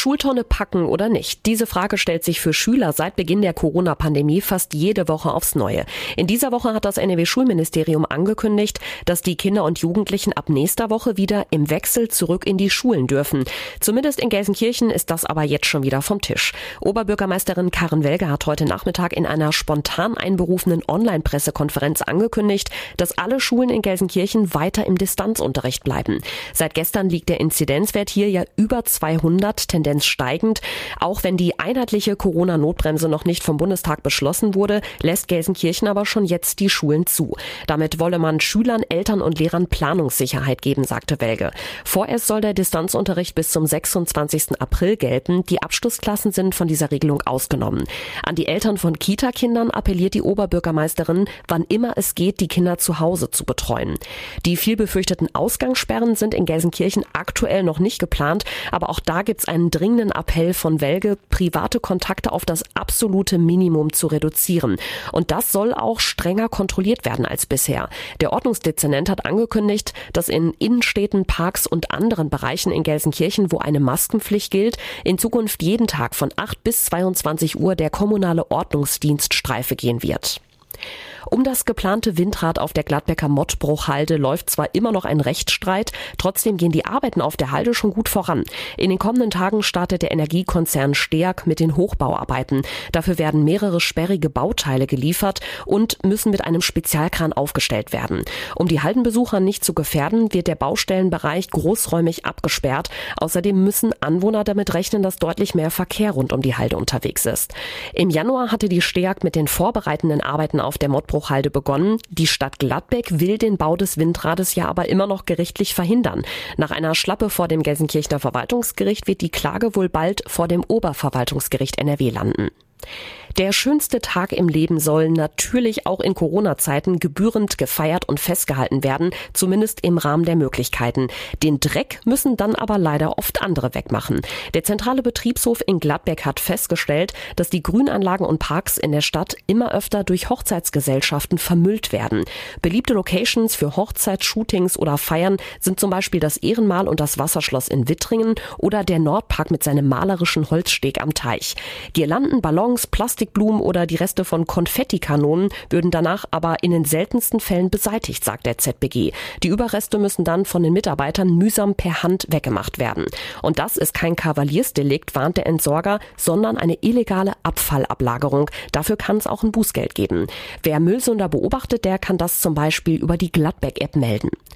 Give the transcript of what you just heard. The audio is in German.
Schultonne packen oder nicht? Diese Frage stellt sich für Schüler seit Beginn der Corona-Pandemie fast jede Woche aufs Neue. In dieser Woche hat das NRW-Schulministerium angekündigt, dass die Kinder und Jugendlichen ab nächster Woche wieder im Wechsel zurück in die Schulen dürfen. Zumindest in Gelsenkirchen ist das aber jetzt schon wieder vom Tisch. Oberbürgermeisterin Karen Welge hat heute Nachmittag in einer spontan einberufenen Online-Pressekonferenz angekündigt, dass alle Schulen in Gelsenkirchen weiter im Distanzunterricht bleiben. Seit gestern liegt der Inzidenzwert hier ja über 200, Tendenz steigend. Auch wenn die einheitliche Corona-Notbremse noch nicht vom Bundestag beschlossen wurde, lässt Gelsenkirchen aber schon jetzt die Schulen zu. Damit wolle man Schülern, Eltern und Lehrern Planungssicherheit geben, sagte Welge. Vorerst soll der Distanzunterricht bis zum 26. April gelten. Die Abschlussklassen sind von dieser Regelung ausgenommen. An die Eltern von Kita-Kindern appelliert die Oberbürgermeisterin, wann immer es geht, die Kinder zu Hause zu betreuen. Die viel Ausgangssperren sind in Gelsenkirchen aktuell noch nicht geplant, aber auch da gibt's einen dringenden Appell von Welge, private Kontakte auf das absolute Minimum zu reduzieren. Und das soll auch strenger kontrolliert werden als bisher. Der Ordnungsdezernent hat angekündigt, dass in Innenstädten, Parks und anderen Bereichen in Gelsenkirchen, wo eine Maskenpflicht gilt, in Zukunft jeden Tag von 8 bis 22 Uhr der kommunale Ordnungsdienst Streife gehen wird. Um das geplante Windrad auf der Gladbecker Mottbruchhalde läuft zwar immer noch ein Rechtsstreit, trotzdem gehen die Arbeiten auf der Halde schon gut voran. In den kommenden Tagen startet der Energiekonzern Steag mit den Hochbauarbeiten. Dafür werden mehrere sperrige Bauteile geliefert und müssen mit einem Spezialkran aufgestellt werden. Um die Haldenbesucher nicht zu gefährden, wird der Baustellenbereich großräumig abgesperrt. Außerdem müssen Anwohner damit rechnen, dass deutlich mehr Verkehr rund um die Halde unterwegs ist. Im Januar hatte die Steag mit den vorbereitenden Arbeiten auf der Mottbruchhalde begonnen. Die Stadt Gladbeck will den Bau des Windrades ja aber immer noch gerichtlich verhindern. Nach einer Schlappe vor dem Gelsenkirchener Verwaltungsgericht wird die Klage wohl bald vor dem Oberverwaltungsgericht NRW landen. Der schönste Tag im Leben soll natürlich auch in Corona-Zeiten gebührend gefeiert und festgehalten werden, zumindest im Rahmen der Möglichkeiten. Den Dreck müssen dann aber leider oft andere wegmachen. Der zentrale Betriebshof in Gladbeck hat festgestellt, dass die Grünanlagen und Parks in der Stadt immer öfter durch Hochzeitsgesellschaften vermüllt werden. Beliebte Locations für Hochzeitsshootings oder Feiern sind zum Beispiel das Ehrenmal und das Wasserschloss in Wittringen oder der Nordpark mit seinem malerischen Holzsteg am Teich. Girlanden, Ballons, Plastik Plastikblumen oder die Reste von Konfettikanonen würden danach aber in den seltensten Fällen beseitigt, sagt der ZBG. Die Überreste müssen dann von den Mitarbeitern mühsam per Hand weggemacht werden. Und das ist kein Kavaliersdelikt, warnt der Entsorger, sondern eine illegale Abfallablagerung. Dafür kann es auch ein Bußgeld geben. Wer Müllsünder beobachtet, der kann das zum Beispiel über die Gladbeck-App melden.